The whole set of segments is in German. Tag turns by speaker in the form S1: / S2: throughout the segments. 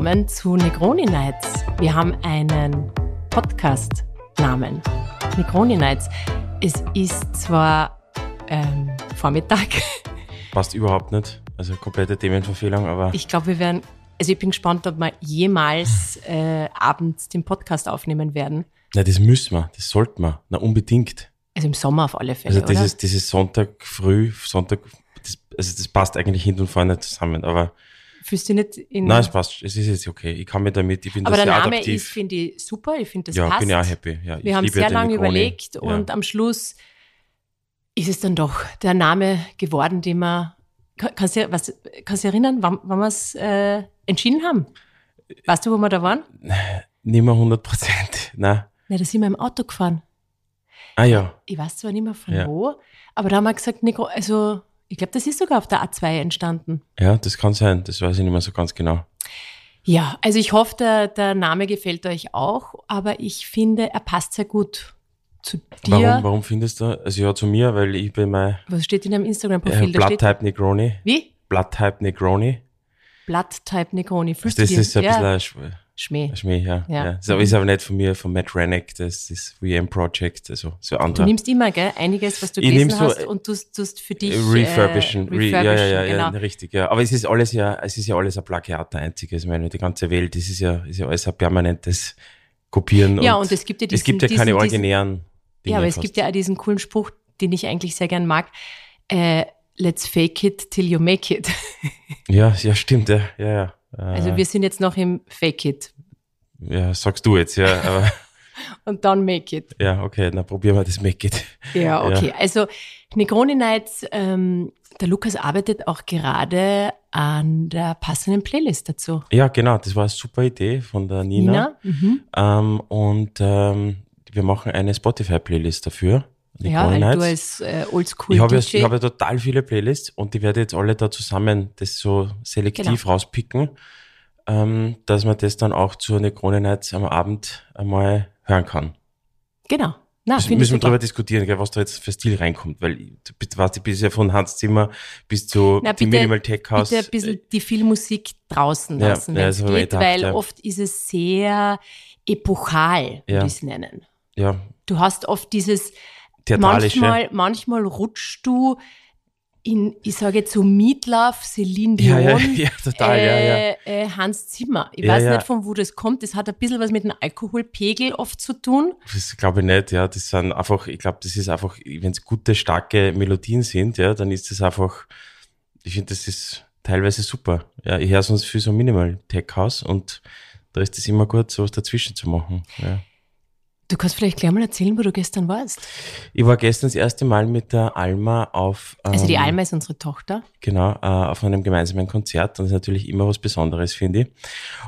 S1: willkommen zu Negroni Nights. Wir haben einen Podcast-Namen. Negroni Nights. Es ist zwar ähm, Vormittag.
S2: Passt überhaupt nicht. Also komplette Themenverfehlung, aber.
S1: Ich glaube, wir werden, also ich bin gespannt, ob wir jemals äh, abends den Podcast aufnehmen werden.
S2: Na, das müssen wir, das sollten wir. Na, unbedingt.
S1: Also im Sommer auf alle Fälle.
S2: Also dieses,
S1: oder?
S2: dieses Sonntag früh, Sonntag, das, also das passt eigentlich hinten und vorne zusammen, aber.
S1: Fühlst du nicht in.
S2: Nein, es passt, es ist jetzt okay. Ich kann mir damit, ich bin
S1: aber der
S2: sehr
S1: Name
S2: adaptiv.
S1: ist, finde ich, super. Ich finde, das
S2: ja,
S1: passt.
S2: bin ja auch happy. Ja,
S1: Wir haben
S2: ja
S1: sehr lange überlegt
S2: Ja.
S1: und am Schluss ist es dann doch der Name geworden, den wir. Kann- Kannst du, was, kannst du dich erinnern, wann, wann wir es äh, entschieden haben? Weißt du, wo wir da waren?
S2: Nicht mehr 100 Prozent. Nein.
S1: Na, da sind wir im Auto gefahren.
S2: Ah ja.
S1: Ich weiß zwar nicht mehr von
S2: Ja.
S1: wo, aber da haben wir gesagt, Nico, also ich glaube, das ist sogar auf der A2 entstanden.
S2: Ja, das kann sein. Das weiß ich nicht mehr so ganz genau.
S1: Ja, also ich hoffe, der, der Name gefällt euch auch, aber ich finde, er passt sehr gut zu dir.
S2: Warum, warum findest du? Also ja, zu mir, weil ich bin mein
S1: Was steht in deinem
S2: äh,
S1: Instagram-Profil? da steht,
S2: Blood-Type Negroni.
S1: wie?
S2: Blood-Type Negroni.
S1: Blood-Type Negroni.
S2: Also
S1: Fühlst
S2: das
S1: du dir?
S2: ist ein
S1: ja,
S2: bisschen
S1: Schmäh.
S2: Schmäh, ja.
S1: Ja.
S2: ja. Ist, aber, ist aber nicht von mir, von Matt Rennick, das ist VM Project, also so
S1: Du
S2: andere.
S1: nimmst immer, gell, einiges, was du
S2: Ich
S1: gelesen
S2: so,
S1: hast und tust, tust für dich
S2: refurbischen,
S1: äh,
S2: Re, ja, ja, ja,
S1: genau.
S2: ja, richtig, ja. Aber es ist alles ja, es ist ja alles ein Plagiat, der einzige. Ich meine, die ganze Welt, das ist ja, ist ja alles ein permanentes Kopieren.
S1: Ja, und es gibt ja
S2: es gibt ja
S1: diesen-
S2: keine
S1: diesen-
S2: originären Dinge
S1: Ja, aber es
S2: fast.
S1: gibt ja auch diesen coolen Spruch, den ich eigentlich sehr gern mag. Äh, let's fake it till you make it.
S2: Ja, ja, stimmt, ja, ja, ja. Äh,
S1: Also wir sind jetzt noch im Fake it
S2: ja, sagst du jetzt, ja,
S1: und dann make it.
S2: ja, okay, dann probieren wir das Make It.
S1: Ja, okay. Also Negroni Nights, ähm, der Lukas arbeitet auch gerade an der passenden Playlist dazu.
S2: Ja, genau, das war eine super Idee von der Nina.
S1: Nina? Mhm.
S2: Ähm, und ähm, wir machen eine Spotify-Playlist dafür. Die
S1: Ja, weil du als äh, Oldschool
S2: ich habe ja, ich habe ja total viele Playlists und die werde jetzt alle da zusammen das so selektiv
S1: Genau.
S2: rauspicken, ähm, dass man das dann auch zur Negroni Nights am Abend einmal hören kann.
S1: genau. Na,
S2: müssen wir darüber diskutieren, gell, was da jetzt für Stil reinkommt, weil du bist ja von Hans Zimmer bis zu
S1: Na, bitte-
S2: Minimal Tech House.
S1: Bitte ein bisschen die Filmmusik draußen
S2: Ja,
S1: lassen,
S2: ja, hab
S1: geht,
S2: gedacht,
S1: weil
S2: ja.
S1: oft ist es sehr epochal, würde
S2: Ja.
S1: ich es nennen.
S2: ja,
S1: Du hast oft dieses,
S2: theatralische.
S1: manchmal, manchmal rutschst du in, ich sage jetzt so Meatloaf, Celine Dion,
S2: ja, ja, total, ja, ja.
S1: äh, Äh, Hans Zimmer. Ich weiß nicht, von wo das kommt. Das hat ein bisschen was mit dem Alkoholpegel oft zu tun.
S2: Das glaube ich nicht, ja. Das sind einfach, ich glaube, das ist einfach, wenn es gute, starke Melodien sind, ja, dann ist das einfach, ich finde, das ist teilweise super. Ja, ich höre sonst viel so Minimal Tech House und da ist es immer gut, sowas dazwischen zu machen. Ja.
S1: Du kannst vielleicht gleich mal erzählen, wo du gestern warst.
S2: Ich war gestern das erste Mal mit der Alma auf, ähm,
S1: Also die Alma ist unsere Tochter.
S2: genau, äh, auf einem gemeinsamen Konzert und das ist natürlich immer was Besonderes, finde ich.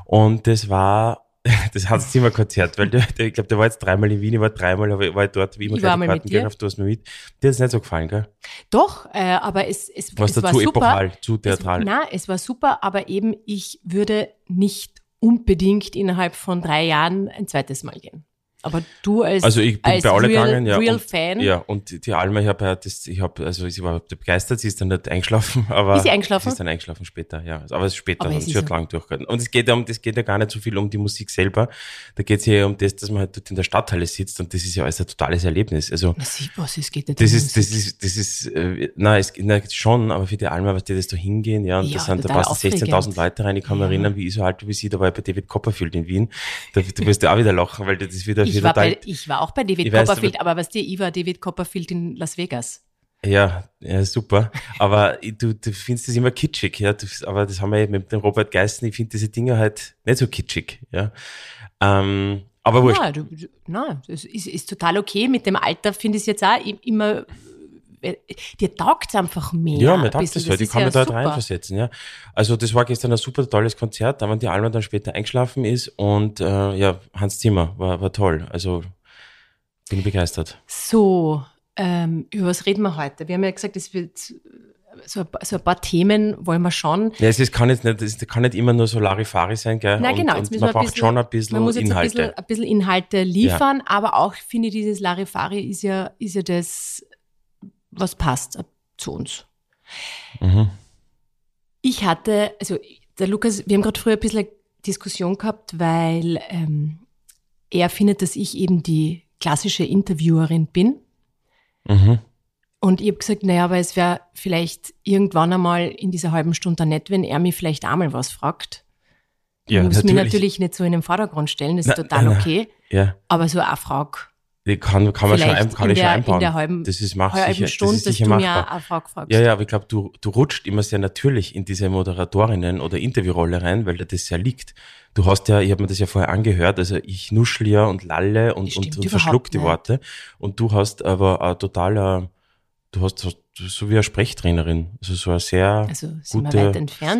S2: Und das war, das Hans Zimmer Konzert, weil der, der, ich glaube, der war jetzt dreimal in Wien, ich war dreimal, aber ich war dort, wie immer,
S1: Ich war mal mit
S2: Karten
S1: dir.
S2: gekauft, du hast mir mit. Dir hat es nicht so gefallen, gell?
S1: Doch, äh, aber es, es,
S2: Was
S1: es war
S2: dazu
S1: super.
S2: epochal, zu theatral.
S1: Es, na, es war super, aber eben ich würde nicht unbedingt innerhalb von drei Jahren ein zweites Mal gehen. Aber du als,
S2: Also ich bin bei alle
S1: Real,
S2: gegangen, ja.
S1: Real
S2: und,
S1: Fan,
S2: Ja, und die- Alma, ich habe ja das, ich habe, also sie war begeistert, sie ist dann nicht eingeschlafen, aber.
S1: Ist sie eingeschlafen?
S2: Sie ist dann eingeschlafen später, ja. Aber es ist später,
S1: Aber
S2: und
S1: es
S2: sie hat
S1: so-
S2: lang durchgehalten. Und es geht ja um, das geht ja gar nicht so viel um die Musik selber. Da geht es ja um das, dass man halt dort in der Stadthalle sitzt und das ist ja alles ein totales Erlebnis. Also,
S1: Na, sieh, was, es geht ja
S2: das ist, das ist, das ist, äh, na, es, na, schon, aber für die Alma, was die das da hingehen, ja, und
S1: Ja,
S2: das sind, da passen
S1: aufregend.
S2: 16.000 Leute rein. Ich kann mich
S1: Ja.
S2: erinnern, wie ich so alt wie sie, da war ich bei David Copperfield in Wien. Da, du wirst ja auch wieder lachen, weil das ist wieder,
S1: Ich war, bei, ich war auch bei David
S2: Ich weiß,
S1: Copperfield, aber was dir, ich war David Copperfield in Las Vegas.
S2: Ja, ja, super. Aber du, du findest das immer kitschig, ja. Du, aber das haben wir eben mit dem Robert Geissen, ich finde diese Dinge halt nicht so kitschig, ja. Ähm, aber wurscht.
S1: Na, du, du, na, das ist, ist total okay. Mit dem Alter finde ich es jetzt auch immer, dir taugt es einfach mehr.
S2: Ja, mir taugt halt. Ich
S1: ist
S2: kann
S1: ja
S2: mich da halt reinversetzen, ja. Also das war gestern ein super tolles Konzert, da wenn die Alma dann später eingeschlafen ist und äh, ja, Hans Zimmer war, war toll. Also bin ich begeistert.
S1: So, ähm, über was reden wir heute? Wir haben ja gesagt, es wird so ein, paar- so ein paar Themen wollen wir schon.
S2: Ja, es ist, kann jetzt nicht, es kann nicht immer nur so Larifari sein, gell? Und,
S1: genau,
S2: und
S1: müssen
S2: man braucht
S1: bisschen,
S2: schon ein bisschen
S1: man muss jetzt
S2: Inhalte.
S1: Ein, bisschen, ein bisschen Inhalte liefern, aber auch finde ich, dieses Larifari ist ja, ist ja das, was passt äh, zu uns.
S2: Mhm.
S1: Ich hatte, also der Lukas, wir haben gerade früher ein bisschen Diskussion gehabt, weil ähm, er findet, dass ich eben die klassische Interviewerin bin.
S2: Mhm.
S1: Und ich habe gesagt, naja, aber es wäre vielleicht irgendwann einmal in dieser halben Stunde nett, wenn er mich vielleicht einmal was fragt.
S2: Ja,
S1: ich muss
S2: natürlich.
S1: mich natürlich nicht so in den Vordergrund stellen, das ist
S2: Na,
S1: total
S2: na,
S1: okay.
S2: Ja,
S1: Aber so eine Frage,
S2: die kann, kann man schon, ein, kann ich schon
S1: der,
S2: einbauen.
S1: in der halben,
S2: das ist mach sicher,
S1: Stunde,
S2: das ist sicher machbar.
S1: eine Frage fragst.
S2: Ja, ja, aber ich glaube, du, du rutscht immer sehr natürlich in diese Moderatorinnen oder Interviewrolle rein, weil dir das sehr liegt. Du hast ja, ich habe mir das ja vorher angehört, also ich nuschel ja und lalle und, und, und verschluck die. Worte. Und du hast aber ein totaler, du hast so- so wie eine Sprechtrainerin, also so eine sehr
S1: Also
S2: gute,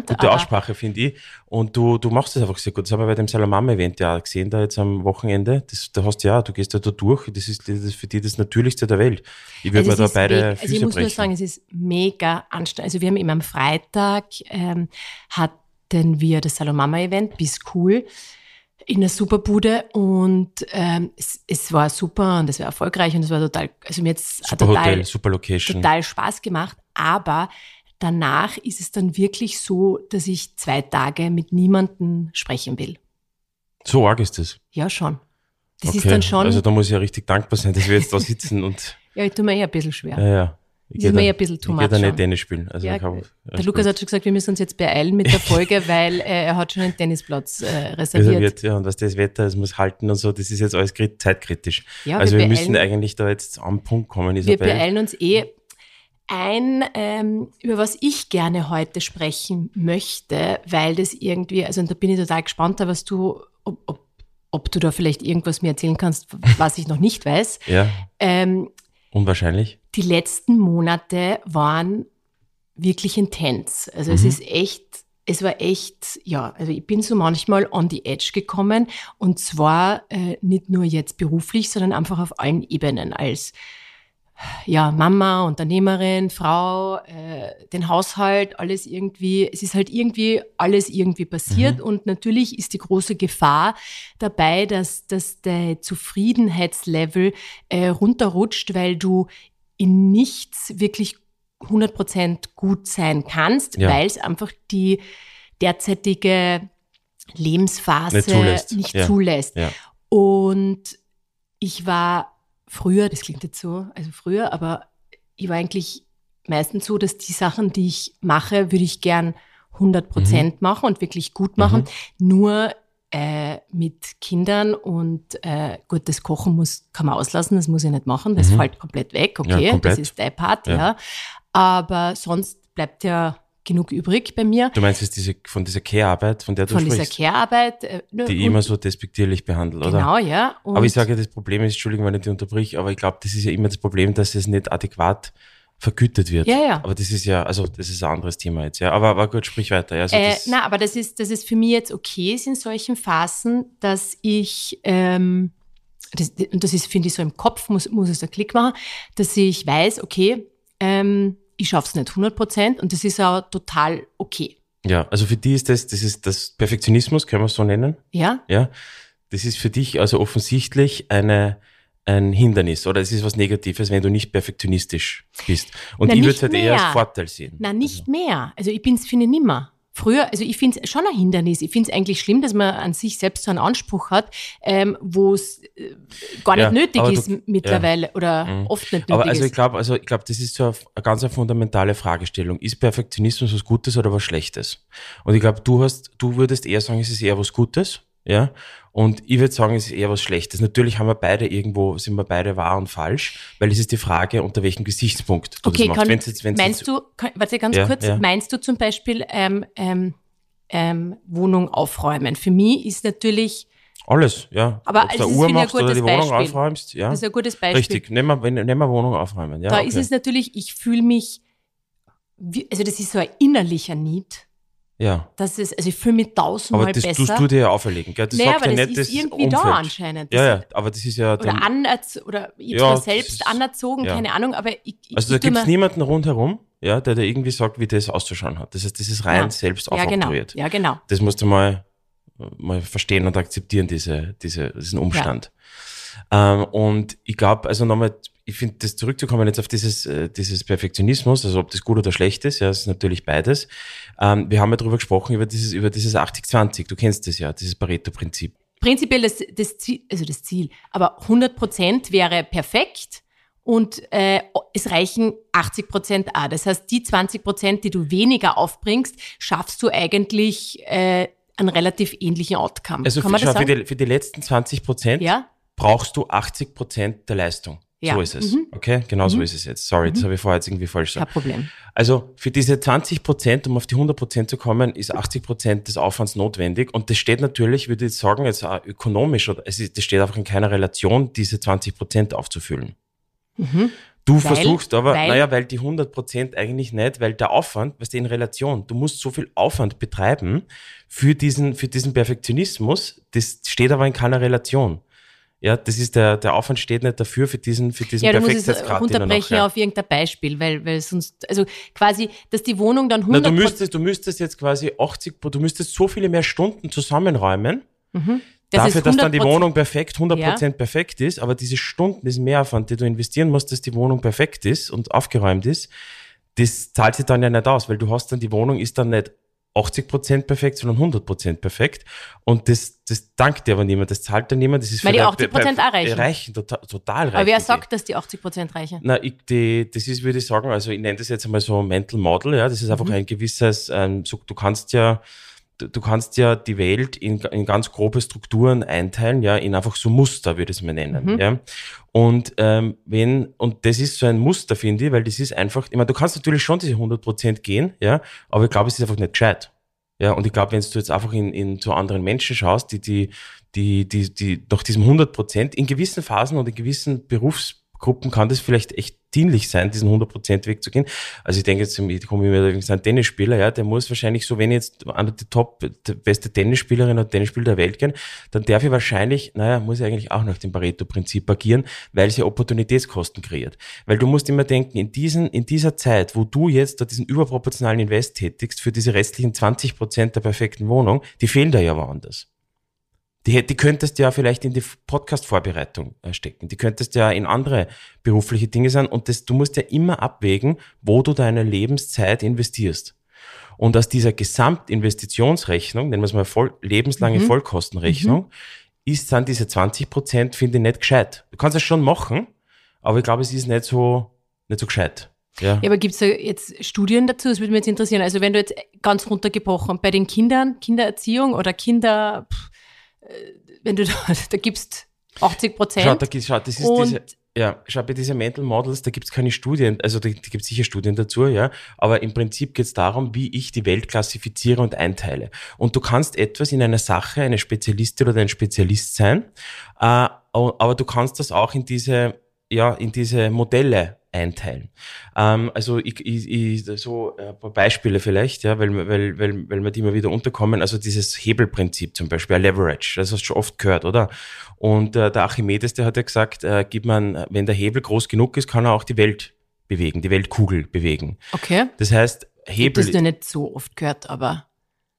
S2: gute Aussprache, finde ich. Und du, du machst das einfach sehr gut. Das haben wir bei dem Salamam-Event ja auch gesehen, da jetzt am Wochenende. Das, da hast du ja, du gehst ja da durch. Das ist, das ist für dich das Natürlichste der Welt. Ich würde
S1: Also
S2: mir da beide Füße
S1: Also ich muss
S2: brechen.
S1: nur sagen, es ist mega anstrengend. Also wir haben immer am Freitag ähm, hatten wir das Salomama-Event, bis cool, in der Superbude und ähm, es, es war super und es war erfolgreich und es war total, also mir jetzt
S2: super
S1: total,
S2: Hotel, super Location.
S1: total Spaß gemacht, aber danach ist es dann wirklich so, dass ich zwei Tage mit niemandem sprechen will.
S2: So arg ist das.
S1: Ja, schon. Das
S2: okay.
S1: ist dann schon,
S2: Also da muss ich ja richtig dankbar sein, dass wir jetzt da sitzen und
S1: ja, ich tue mir eh ein bisschen schwer.
S2: ja, ja. Ich
S1: ist mir ein bisschen too
S2: Ich
S1: much
S2: da nicht
S1: schon.
S2: Tennis spielen. Also
S1: Ja,
S2: ich hab,
S1: Der Lukas hat schon gesagt, wir müssen uns jetzt beeilen mit der Folge, weil äh, er hat schon einen Tennisplatz äh, reserviert.
S2: reserviert, ja, und was das Wetter, es muss halten und so, das ist jetzt alles krit- zeitkritisch.
S1: Ja,
S2: also
S1: wir
S2: wir, müssen eigentlich da jetzt am Punkt kommen,
S1: Wir
S2: Isabel.
S1: beeilen uns eh. Ein, ähm, über was ich gerne heute sprechen möchte, weil das irgendwie, also und da bin ich total gespannt, was du, ob, ob, ob du da vielleicht irgendwas mir erzählen kannst, was ich noch nicht weiß.
S2: Ja,
S1: Ähm,
S2: unwahrscheinlich.
S1: Die letzten Monate waren wirklich intens. Also es
S2: Mhm.
S1: ist echt, es war echt, ja, also ich bin so manchmal on the edge gekommen und zwar äh, nicht nur jetzt beruflich, sondern einfach auf allen Ebenen als ja, Mama, Unternehmerin, Frau, äh, den Haushalt, alles irgendwie, es ist halt irgendwie alles irgendwie passiert und natürlich ist die große Gefahr dabei, dass, dass der Zufriedenheitslevel äh, runterrutscht, weil du in nichts wirklich 100% gut sein kannst,
S2: Ja.
S1: weil es einfach die derzeitige Lebensphase
S2: Nicht zulässt.
S1: nicht
S2: Ja.
S1: zulässt.
S2: Ja.
S1: Und ich war früher, das klingt jetzt so, also früher, aber ich war eigentlich meistens so, dass die Sachen, die ich mache, würde ich gern 100 Prozent machen und wirklich gut machen. Nur äh, mit Kindern und äh, gut, das Kochen muss, kann man auslassen, das muss ich nicht machen, das
S2: Mhm.
S1: fällt komplett weg, okay,
S2: komplett.
S1: das ist dein Part,
S2: Ja.
S1: ja. Aber sonst bleibt ja genug übrig bei mir
S2: Du meinst jetzt diese, von dieser Care-Arbeit, von der du
S1: von dieser
S2: sprichst,
S1: Care-Arbeit. Äh,
S2: die immer so despektierlich behandelt, oder?
S1: Genau, ja.
S2: Aber ich sage, das Problem ist, Entschuldigung, wenn ich dich unterbrich, aber ich glaube, das ist ja immer das Problem, dass es nicht adäquat vergütet wird.
S1: Ja, ja.
S2: Aber das ist ja, also das ist ein anderes Thema jetzt, ja. Aber, aber gut, sprich weiter. Ja, also
S1: Äh,
S2: das,
S1: na, aber das ist, das ist für mich jetzt okay ist in solchen Phasen, dass ich, ähm, das, und das ist, finde ich, so im Kopf, muss, muss es einen Klick machen, dass ich weiß, okay, ähm, ich schaffe es nicht 100 Prozent und das ist auch total okay.
S2: ja, also für die ist das, das ist das Perfektionismus, können wir es so nennen.
S1: Ja?
S2: Ja, das ist für dich also offensichtlich eine, ein Hindernis oder es ist was Negatives, wenn du nicht perfektionistisch bist. Und
S1: Na,
S2: ich würde
S1: nicht
S2: es halt eher als Vorteil sehen.
S1: Na, nicht mehr. Also ich bin's, finde nimmer. Früher, also ich finde es schon ein Hindernis. Ich finde es eigentlich schlimm, dass man an sich selbst so einen Anspruch hat, ähm, wo es äh, gar nicht
S2: Ja,
S1: nötig
S2: aber du-
S1: ist mittlerweile oder
S2: Mhm.
S1: oft nicht nötig
S2: Aber also ich
S1: ist.
S2: glaube, also ich glaube, das ist so eine, eine ganz eine fundamentale Fragestellung. Ist Perfektionismus was Gutes oder was Schlechtes? Und ich glaube, du hast, du würdest eher sagen, es ist eher was Gutes, ja. Und ich würde sagen, es ist eher was Schlechtes. Natürlich haben wir beide irgendwo, sind wir beide wahr und falsch, weil es ist die Frage, unter welchem Gesichtspunkt du
S1: Okay,
S2: das machst.
S1: kann,
S2: Wenn's jetzt, wenn's
S1: meinst
S2: jetzt,
S1: du, kann, warte ganz
S2: Ja,
S1: kurz,
S2: ja.
S1: meinst du zum Beispiel ähm, ähm, ähm, Wohnung aufräumen? Für mich ist natürlich,
S2: Alles, ja.
S1: Aber
S2: Ob du
S1: es ist,
S2: Uhr
S1: ein
S2: machst oder
S1: gutes
S2: die Wohnung
S1: Beispiel.
S2: aufräumst, ja.
S1: das ist ein gutes Beispiel.
S2: Richtig, nehmen wir, nehmen wir Wohnung aufräumen, ja.
S1: da
S2: okay.
S1: ist es natürlich, ich fühle mich, also das ist so ein innerlicher Need.
S2: Ja.
S1: Das ist, also ich fühle mich tausendmal
S2: Aber das
S1: besser.
S2: tust du dir ja auferlegen, gell? Das
S1: naja,
S2: sagt
S1: aber
S2: ja
S1: das
S2: nicht
S1: ist
S2: das
S1: irgendwie
S2: Umfeld.
S1: da anscheinend. Das
S2: Ja, ja, aber das ist ja dann,
S1: Oder, anerz oder ich
S2: Ja,
S1: selbst anerzogen,
S2: ja.
S1: keine Ahnung, aber ich, ich,
S2: Also da gibt's
S1: mir-
S2: niemanden rundherum, ja, der dir irgendwie sagt, wie das auszuschauen hat. Das heißt, das ist rein
S1: Ja.
S2: selbst
S1: ja, genau, ja, genau.
S2: Das musst du mal, mal verstehen und akzeptieren, diese, diese, diesen Umstand. Ähm, und ich glaube, also nochmal ich finde, das zurückzukommen jetzt auf dieses, äh, dieses Perfektionismus, also ob das gut oder schlecht ist, ja, das ist natürlich beides. Ähm, wir haben ja darüber gesprochen, über dieses, über dieses 80-20. Du kennst das ja, dieses Pareto-Prinzip.
S1: Prinzipiell das, das Ziel, also das Ziel, aber 100 Prozent wäre perfekt und äh, es reichen 80 Prozent auch. Das heißt, die 20 Prozent, die du weniger aufbringst, schaffst du eigentlich äh, einen relativ ähnlichen Outcome.
S2: Also für, schau, für, die, für die letzten 20 Prozent
S1: Ja?
S2: brauchst du 80 Prozent der Leistung.
S1: Ja.
S2: So ist es.
S1: Mhm.
S2: Okay, genau so ist es jetzt. Sorry, das habe ich vorher jetzt irgendwie falsch
S1: Kein
S2: gesagt.
S1: Problem.
S2: Also für diese 20 Prozent, um auf die 100 Prozent zu kommen, ist 80 Prozent des Aufwands notwendig. Und das steht natürlich, würde ich sagen, jetzt auch ökonomisch, oder es ist, das steht einfach in keiner Relation, diese 20 Prozent aufzufüllen. Du
S1: Weil-
S2: versuchst aber,
S1: weil-
S2: naja, weil die 100 Prozent eigentlich nicht, weil der Aufwand, was in Relation, du musst so viel Aufwand betreiben für diesen, für diesen Perfektionismus, das steht aber in keiner Relation. Ja, das ist der, der Aufwand steht nicht dafür, für diesen, für diesen
S1: Ja,
S2: Perfektheitsgrad, den du
S1: runterbrechen
S2: nachher-
S1: auf irgendein Beispiel, weil, weil sonst, also quasi, dass die Wohnung dann
S2: Na,
S1: 100
S2: du müsstest, du müsstest jetzt quasi 80, Pro- du müsstest so viele mehr Stunden zusammenräumen,
S1: das
S2: dafür, dass dann die
S1: 100%.
S2: Wohnung perfekt, 100% perfekt ist, aber diese Stunden, diesen Mehraufwand, den du investieren musst, dass die Wohnung perfekt ist und aufgeräumt ist, das zahlt sich dann ja nicht aus, weil du hast dann, die Wohnung ist dann nicht 80% perfekt, sondern 100% perfekt. Und das, das dankt dir aber niemand, das zahlt dann niemand, das ist
S1: Weil die
S2: für
S1: 80% auch reichen.
S2: reichen total, total reichen.
S1: Aber wer
S2: die.
S1: sagt, dass die 80 Prozent reichen?
S2: Na, ich, die, das ist, würde ich sagen, also ich nenne das jetzt einmal so Mental Model, ja, das ist einfach ein gewisses, ähm, so, du kannst ja, du, kannst ja die Welt in, in ganz grobe Strukturen einteilen, ja, in einfach so Muster, würde ich es mal nennen, ja. Und ähm, wenn, und das ist so ein Muster, finde ich, weil das ist einfach, ich meine, du kannst natürlich schon diese 100% gehen, ja, aber ich glaube, es ist einfach nicht gescheit. Ja, und ich glaube, wenn du jetzt einfach in, in zu anderen Menschen schaust, die, die, die, die, die nach diesem 100 Prozent in gewissen Phasen und in gewissen Berufsgruppen kann das vielleicht echt dienlich sein, diesen 100 Prozent Weg zu gehen. Also ich denke jetzt, ich komme immer übrigens an Tennisspieler, ja, der muss wahrscheinlich so, wenn ich jetzt an die Top, die beste Tennisspielerin oder Tennisspieler der Welt gehen, dann darf ich wahrscheinlich, naja, muss ich eigentlich auch nach dem Pareto-Prinzip agieren, weil sie Opportunitätskosten kreiert. Weil du musst immer denken, in diesen, in dieser Zeit, wo du jetzt da diesen überproportionalen Invest tätigst für diese restlichen 20 Prozent der perfekten Wohnung, die fehlen da ja woanders. Die, die könntest du ja vielleicht in die Podcast-Vorbereitung äh, stecken. Die könntest du ja in andere berufliche Dinge sein. Und das, du musst ja immer abwägen, wo du deine Lebenszeit investierst. Und aus dieser Gesamtinvestitionsrechnung, nennen wir es mal voll, lebenslange Vollkostenrechnung, ist dann diese 20 Prozent, finde ich, nicht gescheit. Du kannst es schon machen, aber ich glaube, es ist nicht so, nicht so gescheit. Ja.
S1: Ja, aber gibt es da jetzt Studien dazu? Das würde mich jetzt interessieren. Also wenn du jetzt ganz runtergebrochen bei den Kindern, Kindererziehung oder Kinder, pff, wenn du da, da gibst 80
S2: Schau,
S1: Prozent.
S2: da, gibt- schau, das ist diese, ja, schau, bei diesen Mental Models, da gibt's keine Studien, also da, da gibt's sicher Studien dazu, ja, aber im Prinzip geht's darum, wie ich die Welt klassifiziere und einteile. Und du kannst etwas in einer Sache eine Spezialistin oder ein Spezialist sein, äh, aber du kannst das auch in diese, ja, in diese Modelle einteilen. Ähm, also ich, ich, ich, so äh, ein paar Beispiele vielleicht, ja, weil, weil, weil, weil mir die immer wieder unterkommen. Also dieses Hebelprinzip zum Beispiel, Leverage, das hast du schon oft gehört, oder? Und äh, der Archimedes, der hat ja gesagt, äh, gibt man, wenn der Hebel groß genug ist, kann er auch die Welt bewegen, die Weltkugel bewegen.
S1: Okay.
S2: Das heißt, Hebel,
S1: das noch nicht so oft gehört, aber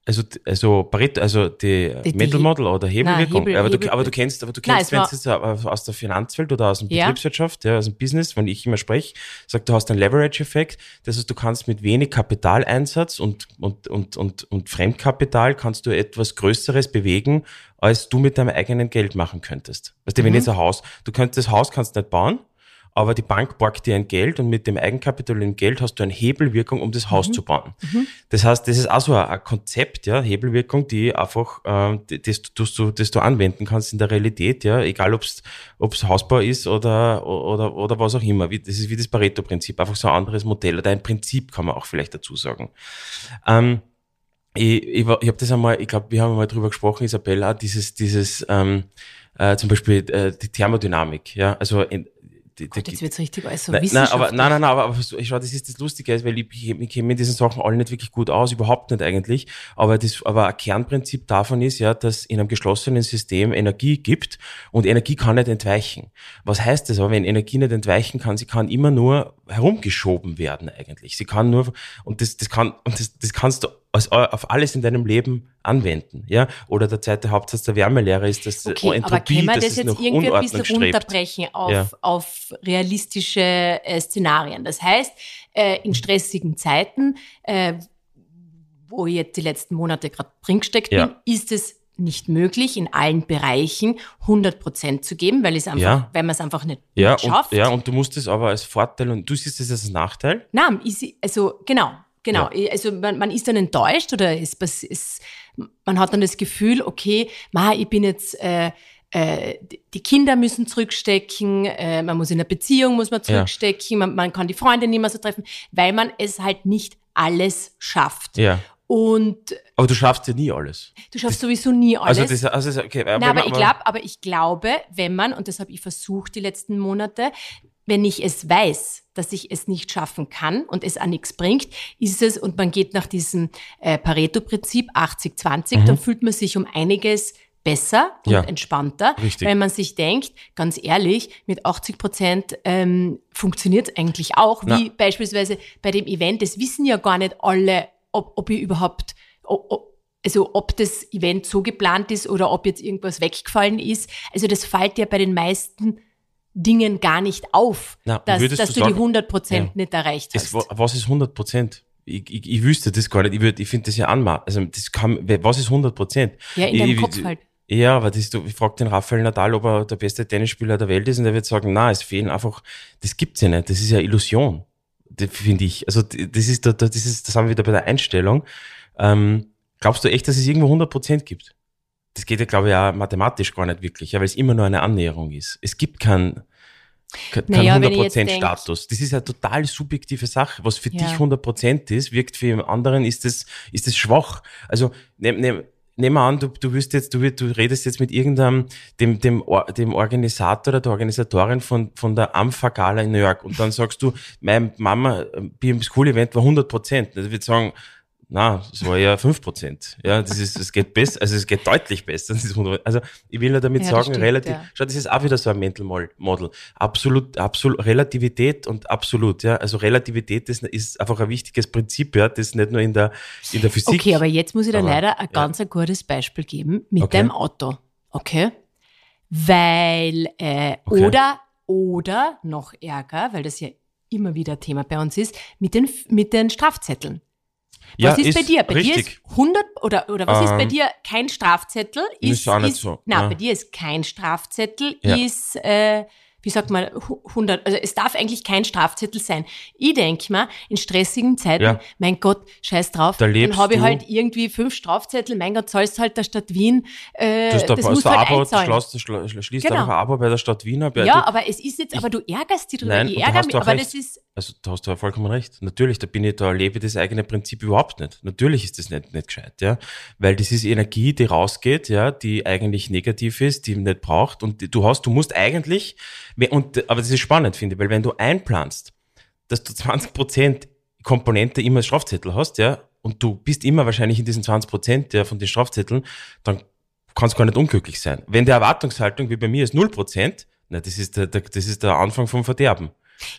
S2: also, also Pareto, also die,
S1: Die- He-
S2: Model oder Hebelwirkung.
S1: Hebel-
S2: aber, du,
S1: Hebel-
S2: aber du kennst, aber du kennst, wenn es jetzt aus der Finanzwelt oder aus der
S1: Ja.
S2: Betriebswirtschaft, ja, aus dem Business, wenn ich immer spreche, sagt, du hast einen Leverage-Effekt. Das heißt, du kannst mit wenig Kapitaleinsatz und, und, und, und, und Fremdkapital kannst du etwas Größeres bewegen, als du mit deinem eigenen Geld machen könntest. Weißt du, wenn
S1: Mhm.
S2: jetzt ein Haus, du könntest das Haus kannst nicht bauen, aber die Bank borgt dir ein Geld und mit dem Eigenkapital und dem Geld hast du eine Hebelwirkung, um das
S1: Mhm.
S2: Haus zu bauen. Das heißt, das ist auch so ein, Konzept, ja, Hebelwirkung, die einfach, die- das, das, du, das du anwenden kannst in der Realität, ja, egal ob es Hausbau ist oder, oder, oder was auch immer. Das ist wie das Pareto-Prinzip, einfach so ein anderes Modell oder ein Prinzip kann man auch vielleicht dazu sagen. Ähm, ich, ich, ich habe das einmal, ich glaube, wir haben mal drüber gesprochen, Isabella, dieses, dieses ähm, äh, zum Beispiel äh, die Thermodynamik, ja, also in, die,
S1: Gott, jetzt wird's richtig alles so
S2: Nein, nein, aber, nein, nein, nein, aber, aber schau, das ist das Lustige, weil ich, ich, ich kenne mit diesen Sachen alle nicht wirklich gut aus, überhaupt nicht eigentlich. Aber das, aber ein Kernprinzip davon ist ja, dass in einem geschlossenen System Energie gibt und Energie kann nicht entweichen. Was heißt das aber, wenn Energie nicht entweichen kann? Sie kann immer nur herumgeschoben werden eigentlich. Sie kann nur, und das, das kann, und das, das kannst du auf alles in deinem Leben anwenden, ja? Oder der zweite Hauptsatz der Wärmelehrer ist, dass
S1: okay, Entropie, aber können wir das, das jetzt irgendwie ein bisschen
S2: strebt.
S1: runterbrechen auf, ja. auf realistische äh, Szenarien? Das heißt, äh, in stressigen Zeiten, äh, wo ich jetzt die letzten Monate gerade drin gesteckt ja. bin, ist es nicht möglich, in allen Bereichen 100 Prozent zu geben, weil es einfach, ja. weil man es einfach nicht,
S2: ja,
S1: schafft.
S2: Und, ja, und du musst es aber als Vorteil und du siehst es als Nachteil?
S1: Nein, also genau, genau. Ja. Also man, man ist dann enttäuscht oder es, es, man hat dann das Gefühl, okay, ma, ich bin jetzt äh, äh, die Kinder müssen zurückstecken, äh, man muss in der Beziehung muss man zurückstecken, ja. man, man kann die Freunde nicht mehr so treffen, weil man es halt nicht alles schafft.
S2: Ja.
S1: Und
S2: aber du schaffst ja nie alles.
S1: Du schaffst das, sowieso nie alles.
S2: Also das, also okay,
S1: aber, aber ich glaube, aber ich glaube, wenn man und das habe ich versucht die letzten Monate, wenn ich es weiß, dass ich es nicht schaffen kann und es an nichts bringt, ist es und man geht nach diesem äh, Pareto-Prinzip 80-20, mhm. dann fühlt man sich um einiges besser und
S2: ja,
S1: entspannter,
S2: richtig.
S1: weil man sich denkt, ganz ehrlich, mit 80 Prozent ähm, funktioniert es eigentlich auch, wie Na. beispielsweise bei dem Event. Das wissen ja gar nicht alle, ob, ob ich überhaupt, ob, ob, also ob das Event so geplant ist oder ob jetzt irgendwas weggefallen ist. Also das fällt ja bei den meisten Dingen gar nicht auf,
S2: Na,
S1: dass, dass
S2: du,
S1: du
S2: sagen,
S1: die 100 Prozent ja. nicht erreicht
S2: hast. Es, was ist 100 Prozent? Ich, ich, ich wüsste das gar nicht. Ich, würd, ich finde das ja anmaß. Also das kann, was ist 100 Prozent?
S1: Ja, in deinem ich, Kopf halt.
S2: Ja, aber das, du, ich frage den Rafael Nadal, ob er der beste Tennisspieler der Welt ist und er wird sagen, na, es fehlen einfach, das gibt's ja nicht, das ist ja Illusion, finde ich. Also das ist, das ist, das haben wir wieder bei der Einstellung. Ähm, glaubst du echt, dass es irgendwo 100 Prozent gibt? Das geht ja, glaube ich, auch mathematisch gar nicht wirklich, ja, weil es immer nur eine Annäherung ist. Es gibt kein, kein naja, 100% Status. Das ist eine total subjektive Sache. Was für ja. dich 100% ist, wirkt für jemand anderen, ist das, ist das schwach. Also, nehm, nehm, nehmen wir an, du, du wirst jetzt, du, du redest jetzt mit irgendeinem, dem, dem, dem Organisator oder der Organisatorin von, von der Ampha-Gala in New York und dann sagst du, meine Mama, äh, beim School-Event war 100 Prozent. Also ich würde sagen, na, es war ja 5%. Ja, das ist, es geht besser, also es geht deutlich besser. Also ich will nur damit ja, sagen, stimmt, relativ, ja. schau, das ist auch wieder so ein Mental Model. Absolut, absolut, Relativität und absolut, ja. Also Relativität ist, ist einfach ein wichtiges Prinzip, ja, das nicht nur in der, in der Physik.
S1: Okay, aber jetzt muss ich dir leider ein ganz ein gutes Beispiel geben mit okay. deinem Auto. Okay? Weil, äh, okay. oder, oder noch ärger, weil das ja immer wieder Thema bei uns ist, mit den, mit den Strafzetteln.
S2: Ja,
S1: was ist,
S2: ist
S1: bei dir? Bei
S2: richtig.
S1: dir ist 100 oder, oder was ähm, ist bei ähm, dir kein Strafzettel?
S2: Ist, ist auch nicht
S1: ist,
S2: so.
S1: Na,
S2: ja.
S1: bei dir ist kein Strafzettel,
S2: ja.
S1: ist äh, wie sagt man, 100, also es darf eigentlich kein Strafzettel sein. Ich denke mal, in stressigen Zeiten, ja. mein Gott, scheiß drauf,
S2: da
S1: dann habe ich
S2: du.
S1: halt irgendwie fünf Strafzettel, mein Gott, zahlst halt der Stadt Wien, äh,
S2: das, da
S1: das musst halt
S2: Abo,
S1: einzahlen.
S2: Du schließt, schließt genau. einfach ein Abo bei der Stadt Wien ab.
S1: Ja, ja aber es ist jetzt, ich, aber du ärgerst dich drüber,
S2: nein,
S1: ich ärgere mich, aber
S2: recht.
S1: das ist...
S2: Also da hast du ja vollkommen recht. Natürlich, da bin ich, da lebe ich das eigene Prinzip überhaupt nicht. Natürlich ist das nicht, nicht gescheit, ja. Weil das ist Energie, die rausgeht, ja, die eigentlich negativ ist, die man nicht braucht. Und du hast, du musst eigentlich, und, aber das ist spannend, finde ich, weil wenn du einplanst, dass du 20% Komponente immer als Strafzettel hast, ja, und du bist immer wahrscheinlich in diesen 20% ja, von den Strafzetteln, dann kannst du gar nicht unglücklich sein. Wenn die Erwartungshaltung wie bei mir ist 0%, na, das ist der, der, das ist der Anfang vom Verderben.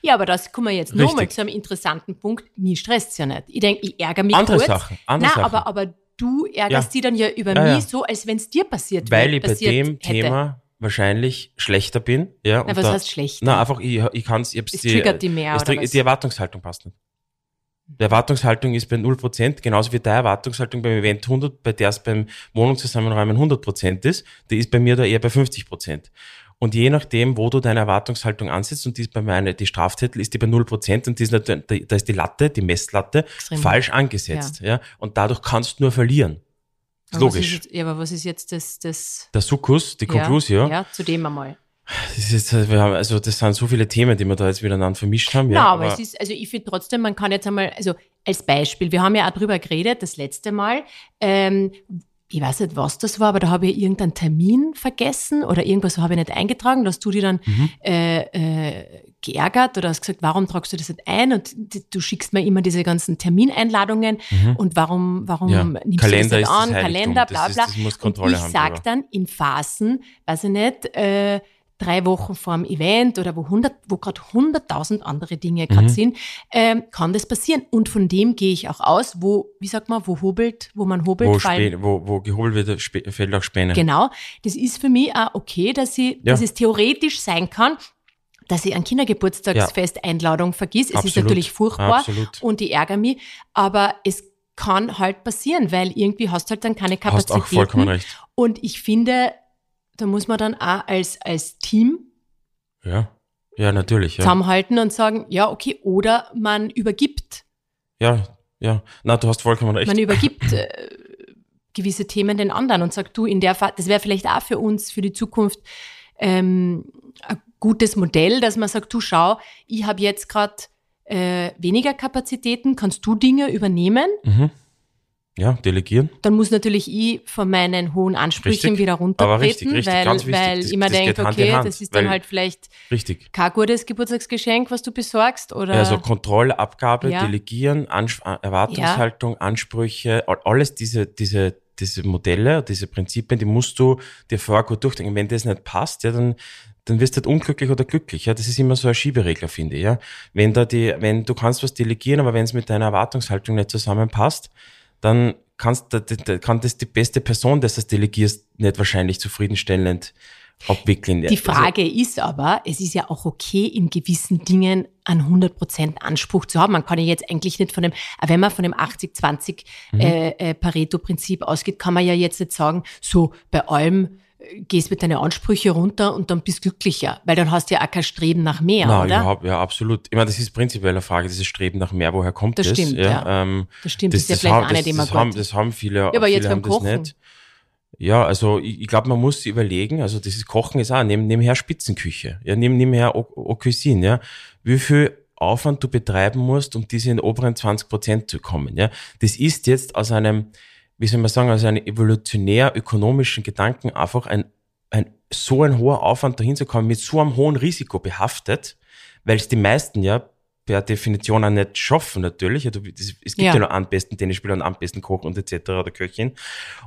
S1: Ja, aber das kommen wir jetzt nochmal zu einem interessanten Punkt. Mir stresst es ja nicht. Ich denke, ich ärgere mich
S2: andere
S1: kurz.
S2: Sachen, andere
S1: Nein,
S2: Sachen.
S1: aber, aber du ärgerst
S2: ja.
S1: die dann ja über
S2: ja,
S1: mich so, als wenn es dir passiert
S2: Weil
S1: wäre.
S2: ich bei dem
S1: hätte.
S2: Thema wahrscheinlich schlechter bin. Ja,
S1: Na, was
S2: da,
S1: heißt schlechter?
S2: Na, einfach, ich, ich kann es, ich
S1: es triggert die mehr, oder was?
S2: Die Erwartungshaltung passt nicht. Die Erwartungshaltung ist bei 0%, genauso wie deine Erwartungshaltung beim Event 100, bei der es beim Wohnungszusammenräumen 100% ist, die ist bei mir da eher bei 50%. Und je nachdem, wo du deine Erwartungshaltung ansetzt, und die ist bei mir die Strafzettel ist die bei 0% und die ist natürlich, da ist die Latte, die Messlatte
S1: Extrem.
S2: falsch angesetzt. Ja. ja. Und dadurch kannst du nur verlieren.
S1: Aber
S2: Logisch.
S1: Jetzt, ja, aber was ist jetzt das, das
S2: Der Sukkus, die Konklusion.
S1: Ja, zu dem einmal.
S2: Das ist haben, also das sind so viele Themen, die wir da jetzt miteinander vermischt haben. Ja,
S1: ja aber, aber es ist, also ich finde trotzdem, man kann jetzt einmal, also als Beispiel, wir haben ja auch drüber geredet, das letzte Mal, ähm, ich weiß nicht, was das war, aber da habe ich irgendeinen Termin vergessen oder irgendwas habe ich nicht eingetragen. Da hast du dir dann
S2: Mhm.
S1: äh, äh, geärgert oder hast gesagt, warum tragst du das nicht ein? Und du schickst mir immer diese ganzen Termineinladungen
S2: Mhm.
S1: und warum, warum
S2: Ja.
S1: nimmst
S2: Kalender
S1: du
S2: ist
S1: das
S2: das
S1: nicht an?
S2: Heiligtum.
S1: Kalender,
S2: Das
S1: bla
S2: ist-
S1: bla.
S2: das muss
S1: und
S2: Kontrolle
S1: ich
S2: haben
S1: sag
S2: drüber.
S1: dann in Phasen, weiß ich nicht, äh, drei Wochen vor dem Event oder wo, wo gerade hunderttausend andere Dinge gerade
S2: Mhm.
S1: sind, ähm, kann das passieren. Und von dem gehe ich auch aus, wo, wie sagt man, wo hobelt, wo man hobelt,
S2: Wo,
S1: fallen
S2: wo, wo gehobelt wird, fällt auch Späne.
S1: Genau. Das ist für mich auch okay, dass, ich,
S2: Ja.
S1: dass es theoretisch sein kann, dass ich ein Kindergeburtstagsfest-Einladung vergiss. Es ist natürlich furchtbar
S2: Absolut.
S1: und ich ärgere mich, aber es kann halt passieren, weil irgendwie hast du halt dann keine
S2: Hast
S1: Kapazitäten.
S2: auch vollkommen recht.
S1: Und ich finde, da muss man dann auch als, als Team
S2: Ja. Ja, natürlich. Ja.
S1: zusammenhalten und sagen, ja, okay, oder man übergibt.
S2: ja, ja. Na, du hast vollkommen recht.
S1: Man übergibt äh, gewisse Themen den anderen und sagt, du, in der Phase, das wäre vielleicht auch für uns, für die Zukunft, ähm, ein gutes Modell, dass man sagt, du schau, ich habe jetzt gerade äh, weniger Kapazitäten, kannst du Dinge übernehmen?
S2: Mhm. Ja, delegieren.
S1: Dann muss natürlich ich von meinen hohen Ansprüchen
S2: Richtig.
S1: wieder
S2: Aber
S1: runtertreten,
S2: richtig, richtig,
S1: weil,
S2: ganz wichtig.
S1: weil
S2: Das-
S1: ich
S2: geht
S1: denke, okay,
S2: Hand,
S1: das ist dann halt vielleicht
S2: Richtig.
S1: kein gutes Geburtstagsgeschenk, was du besorgst, oder?
S2: Also Kontrolle, Abgabe,
S1: Ja.
S2: Delegieren, Ans Erwartungshaltung, Ansprüche, all- alles diese, diese, diese Modelle, diese Prinzipien, die musst du dir vorher gut durchdenken. Wenn das nicht passt, ja, dann, dann wirst du halt unglücklich oder glücklich. Ja, das ist immer so ein Schieberegler, finde ich. Ja, wenn da die, wenn du kannst was delegieren, aber wenn es mit deiner Erwartungshaltung nicht zusammenpasst, dann kannst, da, da, kann das die beste Person, dass du das delegierst, nicht wahrscheinlich zufriedenstellend abwickeln.
S1: Die
S2: Also-
S1: Frage ist aber, es ist ja auch okay, in gewissen Dingen einen 100% Anspruch zu haben. Man kann ja jetzt eigentlich nicht von dem, wenn man von dem 80-20
S2: Mhm.
S1: äh, äh, Pareto-Prinzip ausgeht, kann man ja jetzt nicht sagen, so bei allem gehst mit deinen Ansprüche runter und dann bist glücklicher, weil dann hast du ja auch kein Streben nach mehr,
S2: Na,
S1: oder?
S2: überhaupt, ja, absolut. Ich meine, das ist prinzipiell eine Frage, dieses Streben nach mehr, woher kommt
S1: Das
S2: das?
S1: stimmt, ja.
S2: Ähm,
S1: Das stimmt,
S2: das,
S1: ist ja
S2: das,
S1: vielleicht
S2: haben,
S1: auch nicht
S2: das,
S1: immer
S2: das, haben, das haben viele,
S1: Ja, aber
S2: viele
S1: jetzt
S2: haben
S1: beim
S2: das
S1: Kochen.
S2: nicht. Ja, also ich, ich glaube, man muss sich überlegen, also dieses Kochen ist auch, nehm, nebenher Spitzenküche, ja, nehm, nebenher Au Au Cuisine, ja, wie viel Aufwand du betreiben musst, um diese in den oberen 20 Prozent zu kommen, ja. Das ist jetzt aus einem, wie soll man sagen, aus einem evolutionär-ökonomischen Gedanken einfach ein, ein, so ein hoher Aufwand dahin zu kommen, mit so einem hohen Risiko behaftet, weil es die meisten ja per Definition auch nicht schaffen natürlich. Das, es gibt
S1: Ja.
S2: ja. nur einen besten Tennisspieler und einen besten Koch und etc. oder Köchin.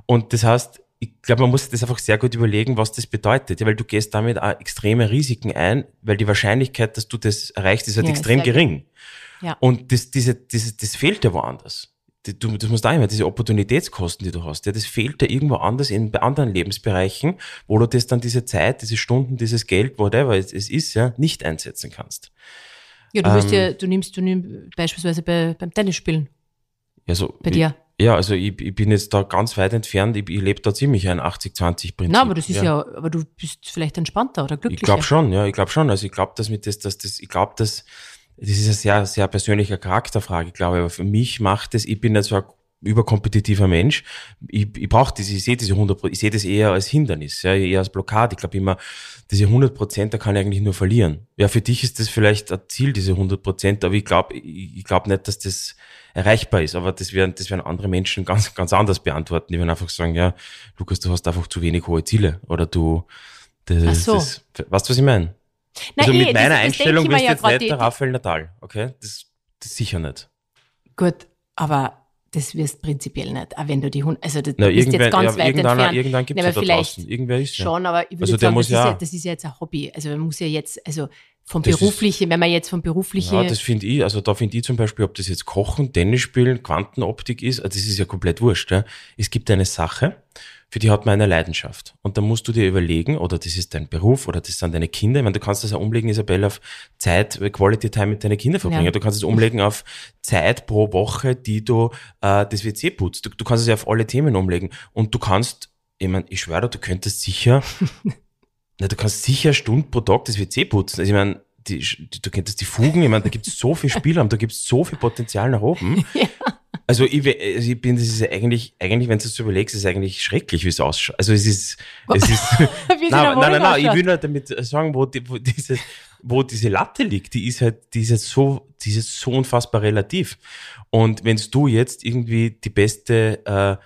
S2: Und das heißt, ich glaube, man muss sich das einfach sehr gut überlegen, was das bedeutet, ja, weil du gehst damit auch extreme Risiken ein, weil die Wahrscheinlichkeit, dass du das erreichst, ist halt
S1: Ja,
S2: extrem gering.
S1: Ja.
S2: Und das, diese, diese, das fehlt ja woanders. Du, das musst auch immer, diese Opportunitätskosten, die du hast, ja, das fehlt ja irgendwo anders in anderen Lebensbereichen, wo du das dann diese Zeit, diese Stunden, dieses Geld, whatever es, es ist, ja, nicht einsetzen kannst.
S1: Ja, du wirst
S2: Ähm,
S1: ja, du nimmst, du nimmst beispielsweise bei, beim Tennisspielen
S2: Ja, so,
S1: bei
S2: ich,
S1: dir.
S2: Ja, also ich, ich bin jetzt da ganz weit entfernt, ich, ich lebe da ziemlich ein 80-20-Prinzip.
S1: Na, aber das ist ja. aber du bist vielleicht entspannter oder
S2: Ich
S1: glücklicher.
S2: glaube schon, ja, ich glaube schon. Also ich glaube, dass mit das, dass das, ich glaube, dass das ist eine sehr, sehr persönliche Charakterfrage, glaube ich. Aber für mich macht es, ich bin nicht so ein überkompetitiver Mensch. Ich, ich brauche diese, ich sehe diese 100% ich sehe das eher als Hindernis, ja, eher als Blockade. Ich glaube immer, diese 100 Prozent, da kann ich eigentlich nur verlieren. Ja, für dich ist das vielleicht ein Ziel, diese 100 Prozent, aber ich glaube, ich, ich glaube nicht, dass das erreichbar ist. Aber das werden, das werden andere Menschen ganz, ganz anders beantworten. Die werden einfach sagen, ja, Lukas, du hast einfach zu wenig hohe Ziele oder du, das,
S1: Ach so.
S2: das, weißt du, was ich meine?
S1: Na,
S2: Also
S1: eh,
S2: mit meiner
S1: das
S2: Einstellung
S1: mir
S2: du
S1: ja
S2: jetzt nicht der Rafael Nadal, okay? Das, das sicher nicht.
S1: Gut, aber das wirst prinzipiell nicht, auch wenn du die Hund, also du
S2: Na,
S1: bist jetzt ganz
S2: ja,
S1: weit
S2: irgendeiner,
S1: entfernt.
S2: irgendwann gibt es
S1: Ja,
S2: ja da draußen. Irgendwer ist ja.
S1: Schon, aber ich würde
S2: Also
S1: sagen,
S2: muss
S1: das, ist
S2: ja-
S1: ja, das ist ja jetzt ein Hobby. Also man muss ja jetzt, also vom
S2: Das ist-
S1: Beruflichen, wenn man jetzt vom Beruflichen,
S2: Ja, das finde ich, also da finde ich zum Beispiel, ob das jetzt Kochen, Tennis spielen, Quantenoptik ist, also das ist ja komplett wurscht. Ja. Es gibt eine Sache, für die hat man eine Leidenschaft. Und da musst du dir überlegen, oder das ist dein Beruf, oder das sind deine Kinder. Ich meine, du kannst das ja umlegen, Isabelle, auf Zeit, äh, Quality Time mit deinen Kindern verbringen.
S1: Ja.
S2: Du kannst es umlegen auf Zeit pro Woche, die du äh, das WC putzt. Du, du kannst es ja auf alle Themen umlegen. Und du kannst, ich meine, ich schwöre, du könntest sicher, na, du kannst sicher Stunden pro Tag das WC putzen. Also ich meine, die, die, du könntest die Fugen, ich meine, da gibt es so viel Spielraum, da gibt es so viel Potenzial nach oben. Also ich, also ich bin, das ist eigentlich, eigentlich, wenn du es so überlegst, ist es eigentlich schrecklich, wie es ausschaut. Also es ist, es ist, nein, nein, nein, nein, ich will nur damit sagen, wo, die, wo, diese, wo diese Latte liegt, die ist halt, die ist jetzt so, die ist jetzt so unfassbar relativ. Und wenn du jetzt irgendwie die beste äh,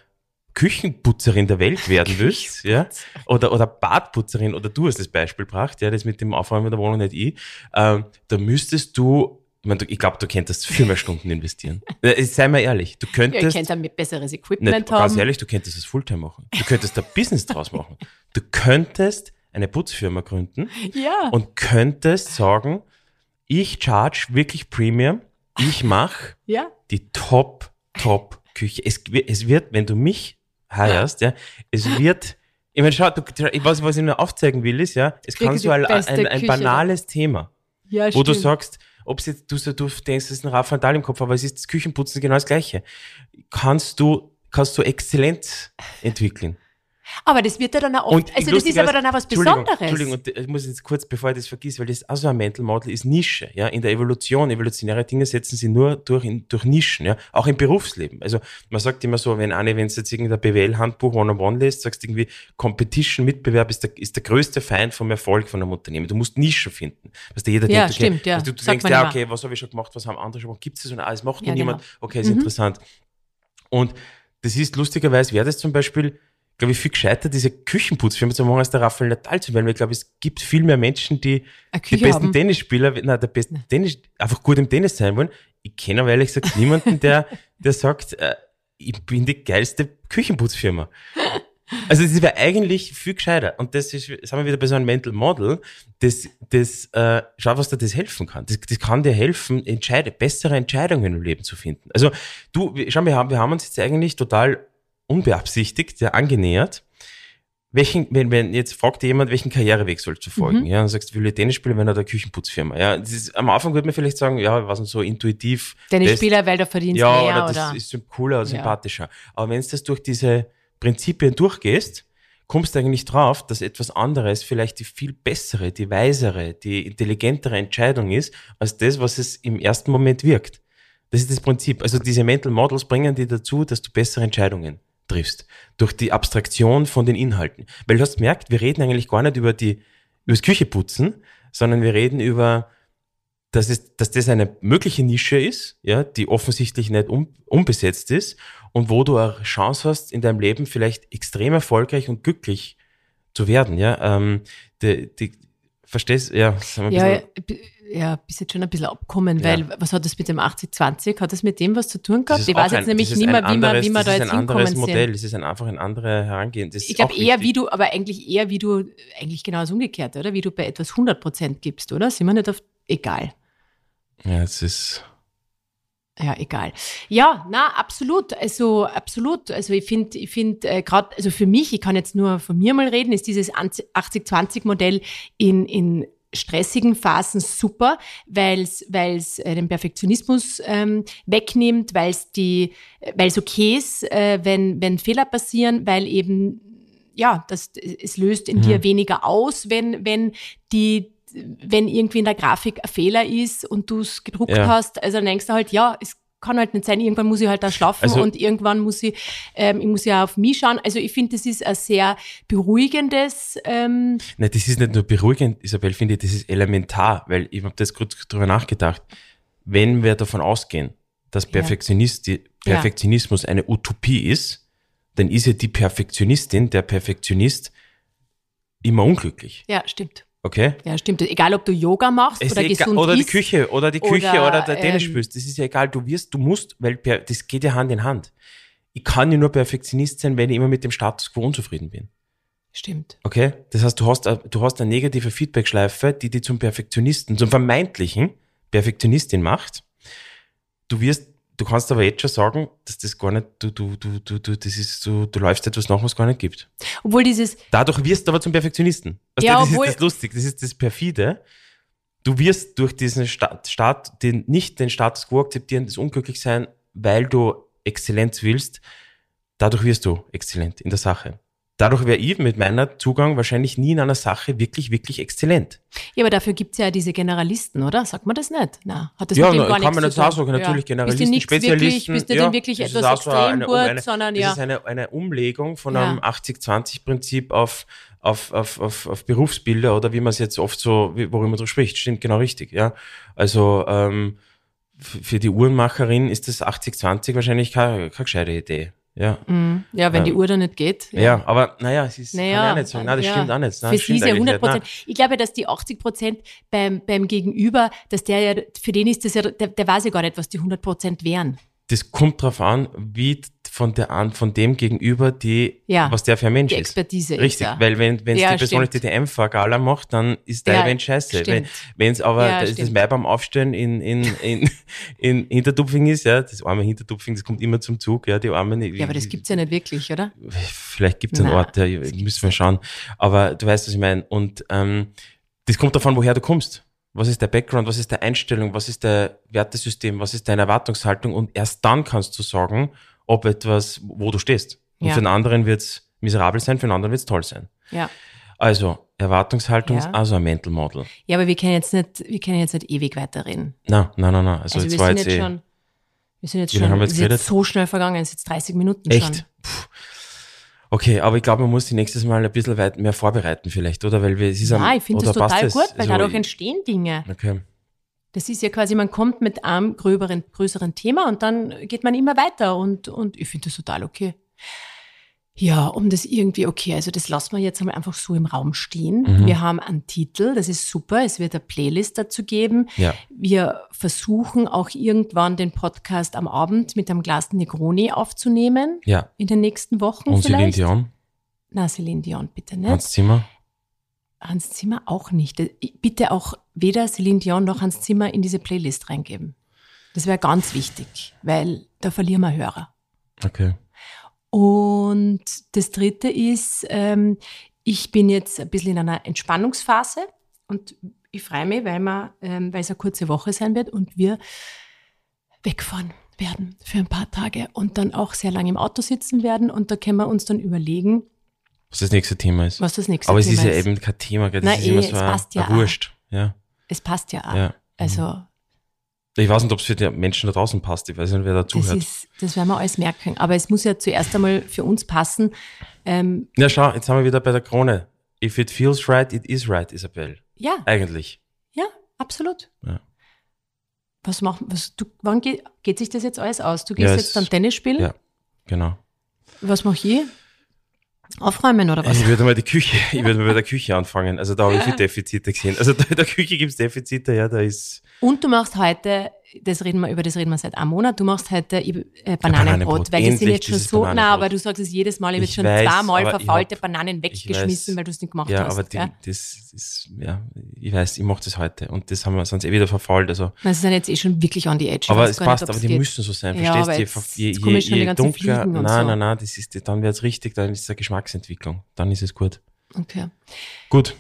S2: Küchenputzerin der Welt werden willst, ja, oder, oder Badputzerin, oder du hast das Beispiel gebracht, ja, das mit dem Aufräumen der Wohnung nicht ich, ähm, da müsstest du, ich, mein, du- ich glaube, du könntest viel mehr Stunden investieren. Äh, Sei mal ehrlich, du
S1: ja,
S2: könntest,
S1: ihr könnt damit besseres Equipment
S2: nicht,
S1: haben.
S2: ganz ehrlich, du könntest das Fulltime machen. Du könntest da Business draus machen. Du könntest eine Putzfirma gründen
S1: Ja.
S2: und könntest sagen, ich charge wirklich Premium, ich mache
S1: ja.
S2: die Top, Top Küche. Es, es wird, wenn du mich heierst, ja, es wird, ich meine, schau, du, was, was ich nur aufzeigen will, ist, ja, es
S1: Kriege
S2: kann so ein, ein, ein banales Thema,
S1: ja,
S2: wo du
S1: stimmt.
S2: sagst, ob es jetzt, du, du denkst, es ist ein Rafa Nadal im Kopf, aber es ist das Küchenputzen genau das Gleiche. Kannst du, kannst du Exzellenz entwickeln.
S1: Aber das wird ja dann auch oft,
S2: Und
S1: also das ist aber dann auch was
S2: Entschuldigung,
S1: Besonderes.
S2: Entschuldigung, und ich muss jetzt kurz, bevor ich das vergiss, weil das also ein Mental Model ist Nische, ja, in der Evolution, evolutionäre Dinge setzen sie nur durch, in, durch Nischen, ja, auch im Berufsleben. Also, man sagt immer so, wenn eine, wenn es jetzt irgendein BWL-Handbuch One-on-One liest, sagst du irgendwie, Competition, Mitbewerb ist der, ist der größte Feind vom Erfolg von einem Unternehmen. Du musst Nischen finden. Was jeder
S1: Ja,
S2: denkt, okay,
S1: stimmt, ja.
S2: also du, du denkst, ja, okay, was habe ich schon gemacht, was haben andere schon gemacht, gibt es das und alles macht
S1: Ja,
S2: noch niemand,
S1: genau.
S2: okay, ist interessant. Und das ist lustigerweise, wäre das zum Beispiel, glaube ich, viel gescheiter, diese Küchenputzfirma zu machen, als der Raphael Nadal zu werden, weil ich glaube, es gibt viel mehr Menschen, die die besten
S1: haben.
S2: Tennisspieler, nein, der besten Tennis, einfach gut im Tennis sein wollen. Ich kenne aber ehrlich gesagt niemanden, der, der sagt, äh, ich bin die geilste Küchenputzfirma. Also das wäre eigentlich viel gescheiter. Und das ist, das haben wir wieder bei so einem Mental Model, das, das, äh, schau, was dir das helfen kann. Das, das kann dir helfen, entscheide, bessere Entscheidungen im Leben zu finden. Also du, schau, wir haben, wir haben uns jetzt eigentlich total unbeabsichtigt ja, angenähert. Welchen, wenn, wenn jetzt fragt dir jemand, welchen Karriereweg sollst du folgen? Ja, dann sagst du, will ich Tennis spielen, wenn er der Küchenputzfirma. Ja, das ist, am Anfang würde man vielleicht sagen, ja, was so intuitiv. Das-
S1: Spieler, weil da verdienst
S2: ja,
S1: mehr
S2: oder
S1: oder.
S2: das ist cooler
S1: Ja.
S2: sympathischer. Aber wenn du das durch diese Prinzipien durchgehst, kommst du eigentlich drauf, dass etwas anderes vielleicht die viel bessere, die weisere, die intelligentere Entscheidung ist, als das, was es im ersten Moment wirkt. Das ist das Prinzip. Also diese Mental Models bringen dir dazu, dass du bessere Entscheidungen triffst. Durch die Abstraktion von den Inhalten. Weil du hast gemerkt, wir reden eigentlich gar nicht über die, über das Kücheputzen, sondern wir reden über dass, es, dass das eine mögliche Nische ist, ja, die offensichtlich nicht un, unbesetzt ist und wo du eine Chance hast, in deinem Leben vielleicht extrem erfolgreich und glücklich zu werden. Ja, ähm, die, die, verstehst ein
S1: Ja, ja, ja, bist jetzt schon ein bisschen abkommen,
S2: Ja.
S1: weil was hat das mit dem 80-20? Hat das mit dem was zu tun
S2: das
S1: gehabt? Ich weiß jetzt
S2: ein-
S1: nämlich
S2: das
S1: nicht mehr, wie man, wie man da
S2: das
S1: jetzt
S2: ist ein anderes
S1: hinkommen
S2: Modell,
S1: sind.
S2: das ist ein, einfach ein anderes Herangehen. Das
S1: Ich glaube eher,
S2: wichtig.
S1: wie du, aber eigentlich eher, wie du, eigentlich genau das Umgekehrte, oder? Wie du bei etwas 100% gibst, oder? Sind wir nicht auf, egal.
S2: Ja, es ist,
S1: Ja, egal. Ja, na, absolut. Also, absolut. Also, ich finde, ich finde, äh, gerade, also für mich, ich kann jetzt nur von mir mal reden, ist dieses 80-20-Modell in, in stressigen Phasen super, weil es äh, den Perfektionismus ähm, wegnimmt, weil es die, weil es okay ist, äh, wenn, wenn Fehler passieren, weil eben ja, das, es löst in dir weniger aus, wenn, wenn die, wenn irgendwie in der Grafik ein Fehler ist und du es gedruckt
S2: Ja.
S1: hast. Also dann denkst du halt, ja, es kann halt nicht sein, irgendwann muss ich halt da schlafen
S2: Also-
S1: und irgendwann muss ich, ähm, ich muss ja auf mich schauen. Also ich finde, das ist ein sehr beruhigendes, ähm,
S2: Nein, das ist nicht nur beruhigend, Isabel, finde ich, das ist elementar, weil ich habe das kurz drüber nachgedacht. Wenn wir davon ausgehen, dass Perfektionist,
S1: Ja.
S2: Perfektionismus eine Utopie ist, dann ist ja die Perfektionistin, der Perfektionist immer unglücklich.
S1: ja, stimmt.
S2: Okay?
S1: Ja, stimmt. Egal, ob du Yoga machst
S2: Es
S1: oder
S2: egal,
S1: gesund
S2: oder die
S1: isst.
S2: Küche, oder die Küche,
S1: oder,
S2: oder, der Tennis
S1: ähm,
S2: spielst. Das ist ja egal. Du wirst, du musst, weil das geht ja Hand in Hand. Ich kann ja nur Perfektionist sein, wenn ich immer mit dem Status quo unzufrieden bin.
S1: Stimmt.
S2: Okay? Das heißt, du hast, a- du hast eine negative Feedbackschleife, die dich zum Perfektionisten, zum vermeintlichen Perfektionistin macht. Du wirst, du kannst aber jetzt schon sagen, dass das gar nicht, du, du, du, du, du, das ist, du, du läufst etwas nach, was gar nicht gibt.
S1: Obwohl dieses,
S2: Dadurch wirst du aber zum Perfektionisten. Weißt
S1: Ja,
S2: das
S1: obwohl-
S2: ist das lustig, das ist das perfide. Du wirst durch diesen Staat, Staat den, nicht den Status quo akzeptieren, das Unglücklichsein, weil du Exzellenz willst, dadurch wirst du exzellent in der Sache. Dadurch wäre ich mit meiner Zugang wahrscheinlich nie in einer Sache wirklich, wirklich exzellent.
S1: ja, aber dafür gibt's ja diese Generalisten, oder? Sagt man das nicht? Na, hat das
S2: ja,
S1: mit dem
S2: na,
S1: gar
S2: kann man so
S1: tun.
S2: sagen. Natürlich
S1: ja.
S2: Generalisten,
S1: bist
S2: Spezialisten.
S1: Wirklich, bist du
S2: ja,
S1: denn wirklich
S2: das ist
S1: etwas
S2: auch so
S1: extrem
S2: eine-
S1: gut,
S2: eine,
S1: sondern
S2: das
S1: ja.
S2: ist eine, eine Umlegung von
S1: Ja.
S2: einem 80-20-Prinzip auf, auf, auf, auf, auf Berufsbilder oder wie man es jetzt oft so, worüber man so spricht. Stimmt genau richtig, ja. Also ähm, für die Uhrenmacherin ist das 80-20 wahrscheinlich keine, keine gescheite Idee. Ja.
S1: Mhm. Ja, wenn die
S2: Ähm,
S1: Uhr da nicht geht.
S2: Ja, aber naja, es ist,
S1: Naja,
S2: kann ich auch nicht sagen. Nein, das
S1: ja.
S2: stimmt auch nicht. Nein,
S1: für sie ist ja
S2: eigentlich
S1: 100
S2: nicht. Nein.
S1: Prozent. Ich glaube, dass die 80 Prozent beim, beim Gegenüber, dass der ja, für den ist das ja, der, der weiß ja gar nicht, was die 100 Prozent wären.
S2: das kommt drauf an, wie von der an, von dem gegenüber, die,
S1: Ja,
S2: was der für ein Mensch
S1: Die
S2: ist.
S1: Expertise
S2: Richtig,
S1: ist
S2: weil wenn wenn
S1: Ja,
S2: die Person
S1: stimmt.
S2: die DTM-Gala macht, dann ist der
S1: Ja,
S2: Event scheiße. Wenn
S1: stimmt.
S2: wenn's aber
S1: Ja,
S2: das, das. Mai beim Aufstellen in, in, in, in Hintertupfing ist, ja, das arme Hintertupfing, das kommt immer zum Zug, ja, die arme.
S1: ja, aber das gibt's ja nicht wirklich, oder?
S2: Vielleicht gibt's einen
S1: Nein,
S2: Ort, ja, müssen wir schauen. Aber du weißt, was ich meine. Und ähm, das kommt davon, woher du kommst. Was ist der Background, was ist der Einstellung, was ist der Wertesystem, was ist deine Erwartungshaltung und erst dann kannst du sagen, ob etwas, wo du stehst. Und
S1: Ja.
S2: für den anderen wird's miserabel sein, für den anderen wird's toll sein.
S1: Ja.
S2: Also, Erwartungshaltung
S1: Ja.
S2: ist also ein Mental Model.
S1: Ja, aber wir können jetzt nicht, wir können jetzt nicht ewig weiterreden.
S2: Nein, nein, nein, nein. Also,
S1: Also,
S2: jetzt
S1: wir
S2: war
S1: sind
S2: jetzt
S1: jetzt
S2: eh,
S1: schon, wir sind jetzt schon,
S2: haben wir
S1: es
S2: jetzt
S1: jetzt so schnell vergangen, es ist jetzt 30 Minuten schon.
S2: echt. Puh. Okay, aber ich glaube, man muss die nächstes Mal ein bisschen weit mehr vorbereiten vielleicht, oder? Weil wir, es ist
S1: Ja, ich finde das total gut, weil
S2: Also,
S1: dadurch entstehen Dinge.
S2: Okay.
S1: Das ist ja quasi, man kommt mit einem gröberen, größeren Thema und dann geht man immer weiter und, und ich finde das total okay. Ja, um das irgendwie, okay, also das lassen wir jetzt einmal einfach so im Raum stehen.
S2: Mhm.
S1: Wir haben einen Titel, das ist super, es wird eine Playlist dazu geben.
S2: Ja.
S1: Wir versuchen auch irgendwann den Podcast am Abend mit einem Glas Negroni aufzunehmen,
S2: Ja.
S1: in den nächsten Wochen
S2: Und Celine
S1: vielleicht.
S2: Dion,
S1: Na, Celine Dion, bitte nicht.
S2: Hans Zimmer.
S1: Hans Zimmer auch nicht. Bitte auch weder Celine Dion noch Hans Zimmer in diese Playlist reingeben. Das wäre ganz wichtig, weil da verlieren wir Hörer.
S2: Okay.
S1: Und das Dritte ist, ähm, ich bin jetzt ein bisschen in einer Entspannungsphase und ich freue mich, weil, wir, ähm, weil es eine kurze Woche sein wird und wir wegfahren werden für ein paar Tage und dann auch sehr lange im Auto sitzen werden und da können wir uns dann überlegen,
S2: Was das nächste Thema ist.
S1: was das nächste
S2: Aber es
S1: Thema
S2: ist ja
S1: ist.
S2: eben kein Thema, gell? Das
S1: Na
S2: ist
S1: eh,
S2: immer
S1: es
S2: so ein,
S1: passt ja
S2: Wurscht. Ja.
S1: Es passt ja auch.
S2: Ja.
S1: Also
S2: Ich weiß nicht, ob es für die Menschen da draußen passt. Ich weiß nicht, wer da
S1: Das,
S2: zuhört.
S1: ist, das werden wir alles merken. Aber es muss ja zuerst einmal für uns passen. Ähm,
S2: Ja, schau, jetzt sind wir wieder bei der Krone. If it feels right, it is right, Isabel.
S1: ja,
S2: Eigentlich.
S1: ja, absolut.
S2: Ja.
S1: Was machen, was, du, wann geht, geht sich das jetzt alles aus? Du gehst
S2: Ja,
S1: jetzt
S2: es-
S1: dann Tennis spielen?
S2: Ja, genau.
S1: Was mach ich? Aufräumen oder was?
S2: Ich würde mal die Küche, ich würde mal bei der Küche anfangen. Also da habe ich viele Defizite gesehen. Also da in der Küche gibt's Defizite, ja, da ist
S1: Und du machst heute, das reden wir, über das reden wir seit einem Monat, du machst heute äh, Bananenbrot,
S2: Bananenbrot.
S1: weil die sind jetzt schon so, na,
S2: Bananenbrot.
S1: aber du sagst es jedes Mal, ich habe jetzt schon
S2: weiß,
S1: zweimal
S2: aber
S1: verfaulte
S2: hab-
S1: Bananen weggeschmissen,
S2: weiß.
S1: weil du es nicht gemacht
S2: ja,
S1: hast.
S2: aber die,
S1: gell?
S2: das ist, ja, ich weiß, ich mache das heute und das haben wir sonst eh wieder verfault. Also,
S1: Na, sie sind jetzt eh schon wirklich on the edge.
S2: Aber es
S1: gar nicht,
S2: passt, aber die
S1: geht.
S2: müssen so sein,
S1: Ja,
S2: verstehst
S1: aber
S2: du? Je, je, je, je dunkler, nein,
S1: so.
S2: nein, nein, das ist, dann wird's richtig, dann ist es eine Geschmacksentwicklung. Dann ist es gut.
S1: Okay.
S2: Gut,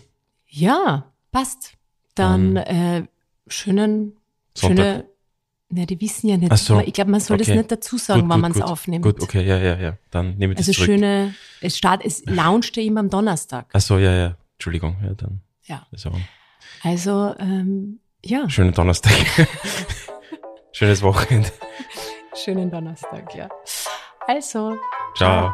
S1: Ja, passt. Dann äh, schönen,
S2: Sonntag.
S1: schöne, ne, die wissen ja nicht.
S2: Ach so.
S1: Ich glaube, man soll das
S2: Okay.
S1: nicht dazu sagen,
S2: Gut,
S1: wann man es aufnimmt.
S2: gut, okay, ja, ja, ja, dann nehme ich das
S1: Also
S2: zurück.
S1: schöne, es start, es launcht ja immer am Donnerstag.
S2: Ach so, ja, ja, Entschuldigung, ja, dann.
S1: Ja.
S2: Also,
S1: Also, ähm, ja,
S2: schönen Donnerstag. Schönes Wochenende.
S1: schönen Donnerstag, ja. Also,
S2: Ciao.